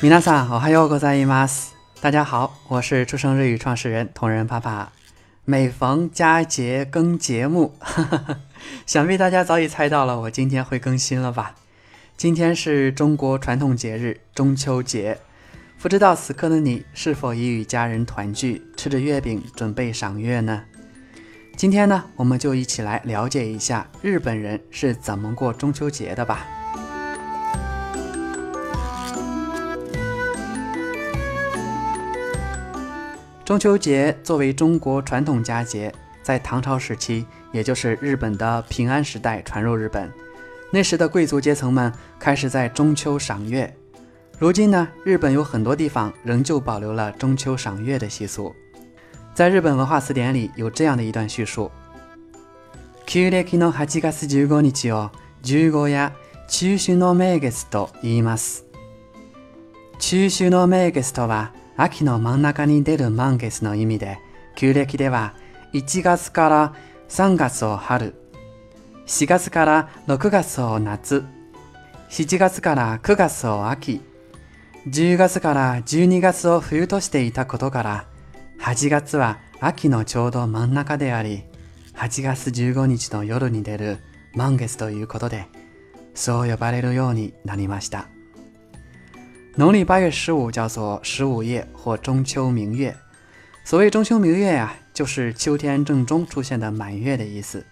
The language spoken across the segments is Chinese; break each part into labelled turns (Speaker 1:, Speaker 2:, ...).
Speaker 1: 米娜桑，我还有个在伊玛斯。大家好，我是出生日语创始人同仁爸爸。每逢佳节更节目，想必大家早已猜到了，我今天会更新了吧？今天是中国传统节日中秋节，不知道此刻的你是否已与家人团聚，吃着月饼准备赏月呢？今天呢，我们就一起来了解一下日本人是怎么过中秋节的吧。中秋节作为中国传统佳节，在唐朝时期，也就是日本的平安时代传入日本。那时的贵族阶层们开始在中秋赏月。如今呢，日本有很多地方仍旧保留了中秋赏月的习俗。在日本文化词典里有这样的一段叙述：旧暦の8月15日を十五夜中秋の名月と言います。中秋の名月とは 秋の真ん中に出る満月の意味で、旧暦では1月から3月を春、4月から6月を夏、7月から9月を秋、10月から12月を冬としていたことから、8月は秋のちょうど真ん中であり、8月15日の夜に出る満月ということで、そう呼ばれるようになりました。农历八月十五叫做十五夜或中秋明月。所谓中秋明月呀，就是秋天正中出现的满月的意思。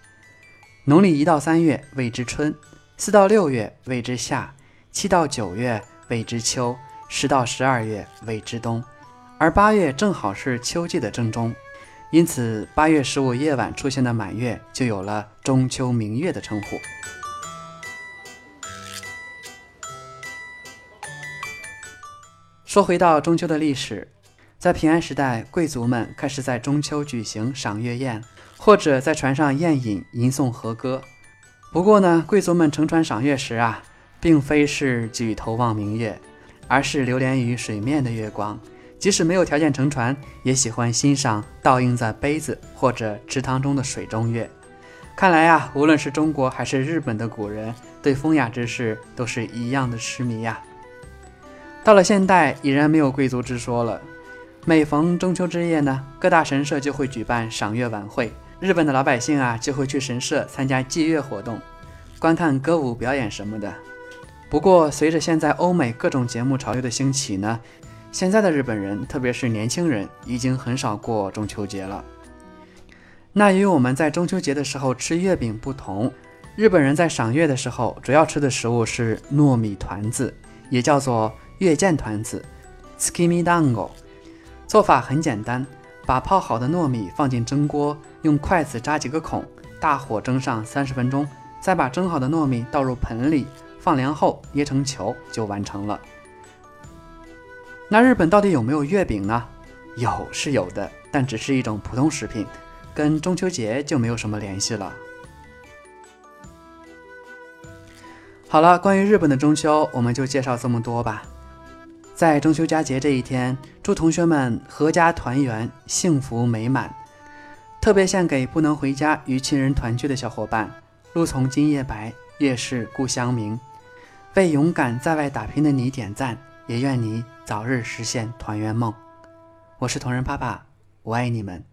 Speaker 1: 农历一到三月谓之春，四到六月谓之夏，七到九月谓之秋，十到十二月谓之冬。而八月正好是秋季的正中，因此八月十五夜晚出现的满月就有了中秋明月的称呼。说回到中秋的历史，在平安时代，贵族们开始在中秋举行赏月宴，或者在船上宴饮、吟诵和歌。不过呢，贵族们乘船赏月时啊，并非是举头望明月，而是流连于水面的月光。即使没有条件乘船，也喜欢欣赏倒映在杯子或者池塘中的水中月。看来啊，无论是中国还是日本的古人，对风雅之事都是一样的痴迷呀。到了现代，已然没有贵族之说了。每逢中秋之夜呢，各大神社就会举办赏月晚会，日本的老百姓啊就会去神社参加祭月活动，观看歌舞表演什么的。不过，随着现在欧美各种节目潮流的兴起呢，现在的日本人，特别是年轻人，已经很少过中秋节了。那与我们在中秋节的时候吃月饼不同，日本人在赏月的时候主要吃的食物是糯米团子，也叫做。月见团子 s k i m i dango，做法很简单，把泡好的糯米放进蒸锅，用筷子扎几个孔，大火蒸上三十分钟，再把蒸好的糯米倒入盆里，放凉后捏成球就完成了。那日本到底有没有月饼呢？有是有的，但只是一种普通食品，跟中秋节就没有什么联系了。好了，关于日本的中秋，我们就介绍这么多吧。在中秋佳节这一天，祝同学们阖家团圆，幸福美满。特别献给不能回家与亲人团聚的小伙伴：路从今夜白，月是故乡明。为勇敢在外打拼的你点赞，也愿你早日实现团圆梦。我是同仁爸爸，我爱你们。